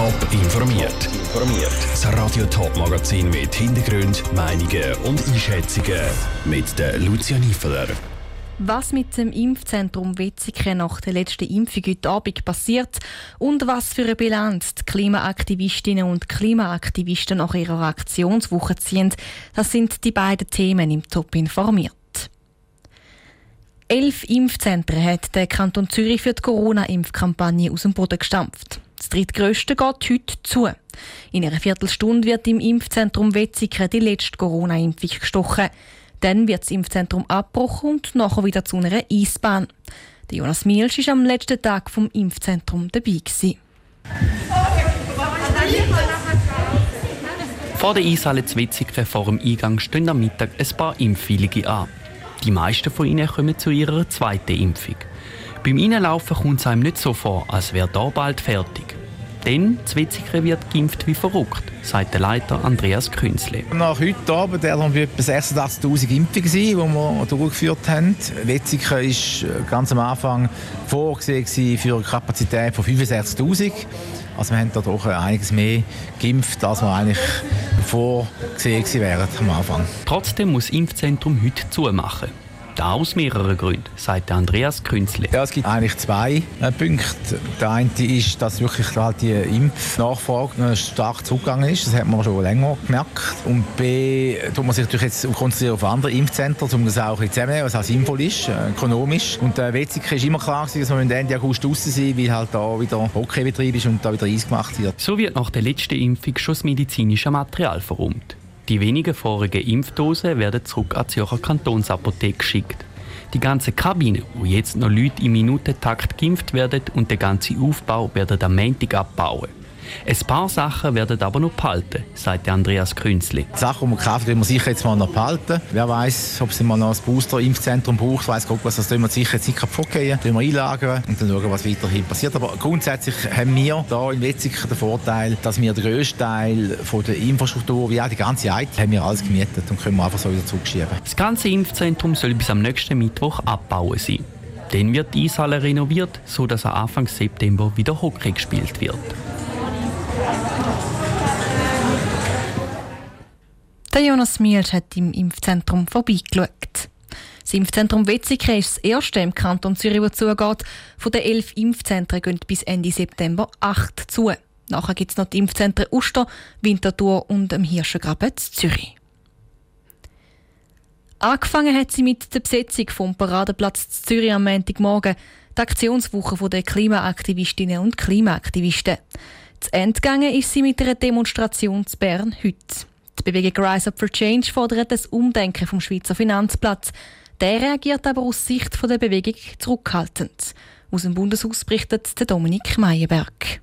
Top informiert. Informiert. Das Radio Top Magazin mit Hintergrund, Meinungen und Einschätzungen mit der Lucia Niefeler. Was mit dem Impfzentrum Wetzikon nach der letzten Impfung heute Abend passiert und was für eine Bilanz die Klimaaktivistinnen und Klimaaktivisten nach ihrer Aktionswoche ziehen, das sind die beiden Themen im Top informiert. Elf Impfzentren hat der Kanton Zürich für die Corona-Impfkampagne aus dem Boden gestampft. Das drittgrößte geht heute zu. In einer Viertelstunde wird im Impfzentrum Wetzikon die letzte Corona-Impfung gestochen. Dann wird das Impfzentrum abgebrochen und nachher wieder zu einer Eisbahn. Der Jonas Mielsch war am letzten Tag vom Impfzentrum dabei. Vor der Eishalle Wetzikon vor dem Eingang stehen am Mittag ein paar Impfwillige an. Die meisten von ihnen kommen zu ihrer zweiten Impfung. Beim Reinlaufen kommt es einem nicht so vor, als wäre da bald fertig. Denn Wetzikon wird geimpft wie verrückt, sagt der Leiter Andreas Künzle. Nach heute Abend werden wir etwa 86'000 Impfungen sein, die wir durchgeführt haben. Wetzikon war ganz am Anfang vorgesehen für eine Kapazität von 65'000. Also wir haben da doch einiges mehr geimpft, als wir eigentlich vorgesehen wären am Anfang. Trotzdem muss das Impfzentrum heute zumachen. Das aus mehreren Gründen, sagt Andreas Künzle. Ja, es gibt eigentlich zwei äh, Punkte. Der eine ist, dass wirklich halt die Impfnachfrage stark zurückgegangen ist. Das hat man schon länger gemerkt. Und B, tut man sich natürlich jetzt konzentrieren auf andere Impfzentren, um das auch zusammenzunehmen, was auch sinnvoll ist, äh, ökonomisch. Und der Wetzikon ist immer klar gewesen, dass wir Ende August draußen sind, weil halt da wieder Hockeybetrieb ist und da wieder Eis gemacht wird. So wird nach der letzten Impfung schon das medizinische Material verräumt. Die wenigen vorigen Impfdosen werden zurück an die Zürcher Kantonsapotheke geschickt. Die ganze Kabine, wo jetzt noch Leute im Minutentakt geimpft werden und der ganze Aufbau werden am Montag abbauen. Ein paar Sachen werden aber noch behalten, sagt Andreas Künzli. Die Sachen, die wir kaufen, werden wir sicher jetzt mal noch behalten. Wer weiß, ob es mal noch ein Booster-Impfzentrum braucht, weiß Gott was, das tun wir sicher jetzt nicht kaputt gehen. wir einlagern und dann schauen, was weiterhin passiert. Aber grundsätzlich haben wir hier in Wetzikon den Vorteil, dass wir den grössten Teil von der Infrastruktur, wie auch die ganze IT, haben wir alles gemietet und können wir einfach so wieder zurückschieben. Das ganze Impfzentrum soll bis am nächsten Mittwoch abbauen sein. Dann wird die Eishalle renoviert, sodass am Anfang September wieder Hockey gespielt wird. Der Jonas Mielsch hat im Impfzentrum vorbeigeschaut. Das Impfzentrum Wetzikon ist das erste im Kanton Zürich, das zugeht. Von den elf Impfzentren gehen bis Ende September acht zu. Nachher gibt es noch die Impfzentren Uster, Winterthur und am Hirschengraben Zürich. Angefangen hat sie mit der Besetzung vom Paradeplatz Zürich am Montagmorgen, die Aktionswoche der Klimaaktivistinnen und Klimaaktivisten. Zu Ende ist sie mit einer Demonstration zu Bern heute. Die Bewegung Rise Up for Change fordert das Umdenken vom Schweizer Finanzplatz. Der reagiert aber aus Sicht der Bewegung zurückhaltend. Aus dem Bundeshaus berichtet Dominik Meyerberg.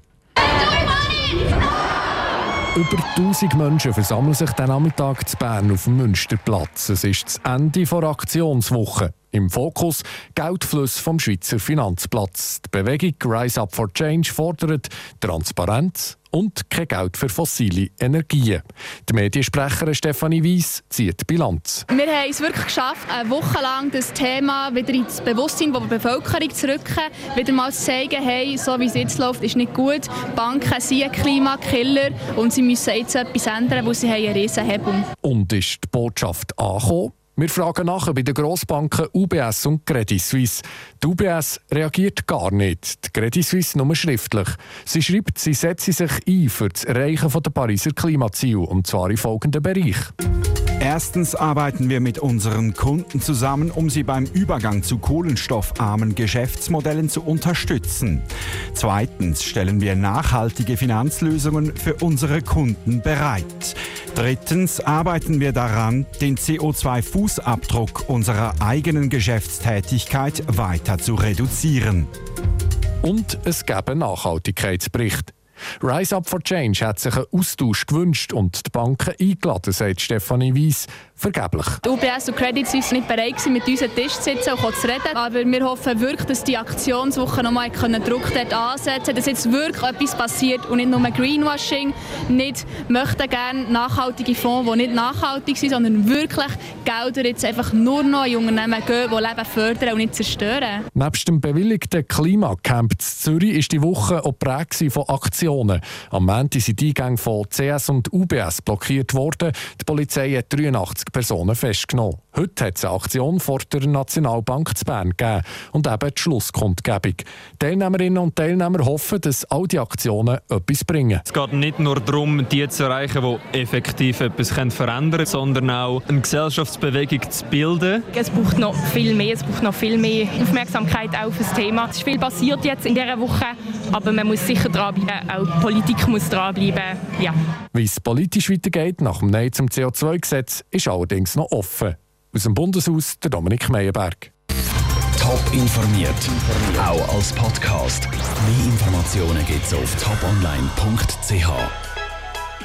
Über 1000 Menschen versammeln sich den Nachmittag zu Bern auf dem Münsterplatz. Es ist das Ende der Aktionswoche. Im Fokus Geldfluss vom Schweizer Finanzplatz. Die Bewegung Rise Up for Change fordert Transparenz und kein Geld für fossile Energien. Die Mediensprecherin Stefanie Weiss zieht Bilanz. Wir haben es wirklich geschafft, eine Woche lang das Thema wieder ins Bewusstsein der Bevölkerung zu rücken, wieder mal zu zeigen, hey, so wie es jetzt läuft, ist nicht gut. Banken sind Klimakiller und sie müssen jetzt etwas ändern, wo sie eine Riesenhebung haben. Und ist die Botschaft angekommen? Wir fragen nachher bei den Grossbanken UBS und Credit Suisse. Die UBS reagiert gar nicht, die Credit Suisse nur schriftlich. Sie schreibt, sie setze sich ein für das Erreichen der Pariser Klimaziele, und zwar in folgenden Bereichen. Erstens arbeiten wir mit unseren Kunden zusammen, um sie beim Übergang zu kohlenstoffarmen Geschäftsmodellen zu unterstützen. Zweitens stellen wir nachhaltige Finanzlösungen für unsere Kunden bereit. Drittens arbeiten wir daran, den CO2-Fußabdruck unserer eigenen Geschäftstätigkeit weiter zu reduzieren. Und es gäbe einen Nachhaltigkeitsbericht. Rise Up for Change hat sich einen Austausch gewünscht und die Banken eingeladen, sagt Stefanie Weiss. Vergeblich. Die UBS und Credit Suisse sind nicht bereit mit uns an Tisch zu sitzen und zu reden. Aber wir hoffen wirklich, dass die Aktionswoche nochmal Druck dort ansetzen können, dass jetzt wirklich etwas passiert und nicht nur Greenwashing. Nicht möchten gerne nachhaltige Fonds, die nicht nachhaltig sind, sondern wirklich Gelder jetzt einfach nur noch in Unternehmen gehen, die Leben fördern und nicht zerstören. Neben dem bewilligten Klimacamp in Zürich ist die Woche auch prägt von Aktionen. Am Montag sind die Eingänge von CS und UBS blockiert worden. Die Polizei hat 83 Personen festgenommen. Heute hat es eine Aktion vor der Nationalbank zu Bern gegeben und eben die Schlusskundgebung. Teilnehmerinnen und Teilnehmer hoffen, dass all die Aktionen etwas bringen. Es geht nicht nur darum, die zu erreichen, die effektiv etwas verändern können, sondern auch eine Gesellschaftsbewegung zu bilden. Es braucht noch viel mehr, es braucht noch viel mehr Aufmerksamkeit auf das Thema. Es ist viel passiert jetzt in dieser Woche, aber man muss sicher dranbleiben, auch die Politik muss dranbleiben. Ja. Wie es politisch weitergeht nach dem Nein zum CO2-Gesetz, ist allerdings noch offen. Aus dem Bundeshaus der Dominik Meyerberg. Top informiert, auch als Podcast. Mehr Informationen gibt es auf toponline.ch.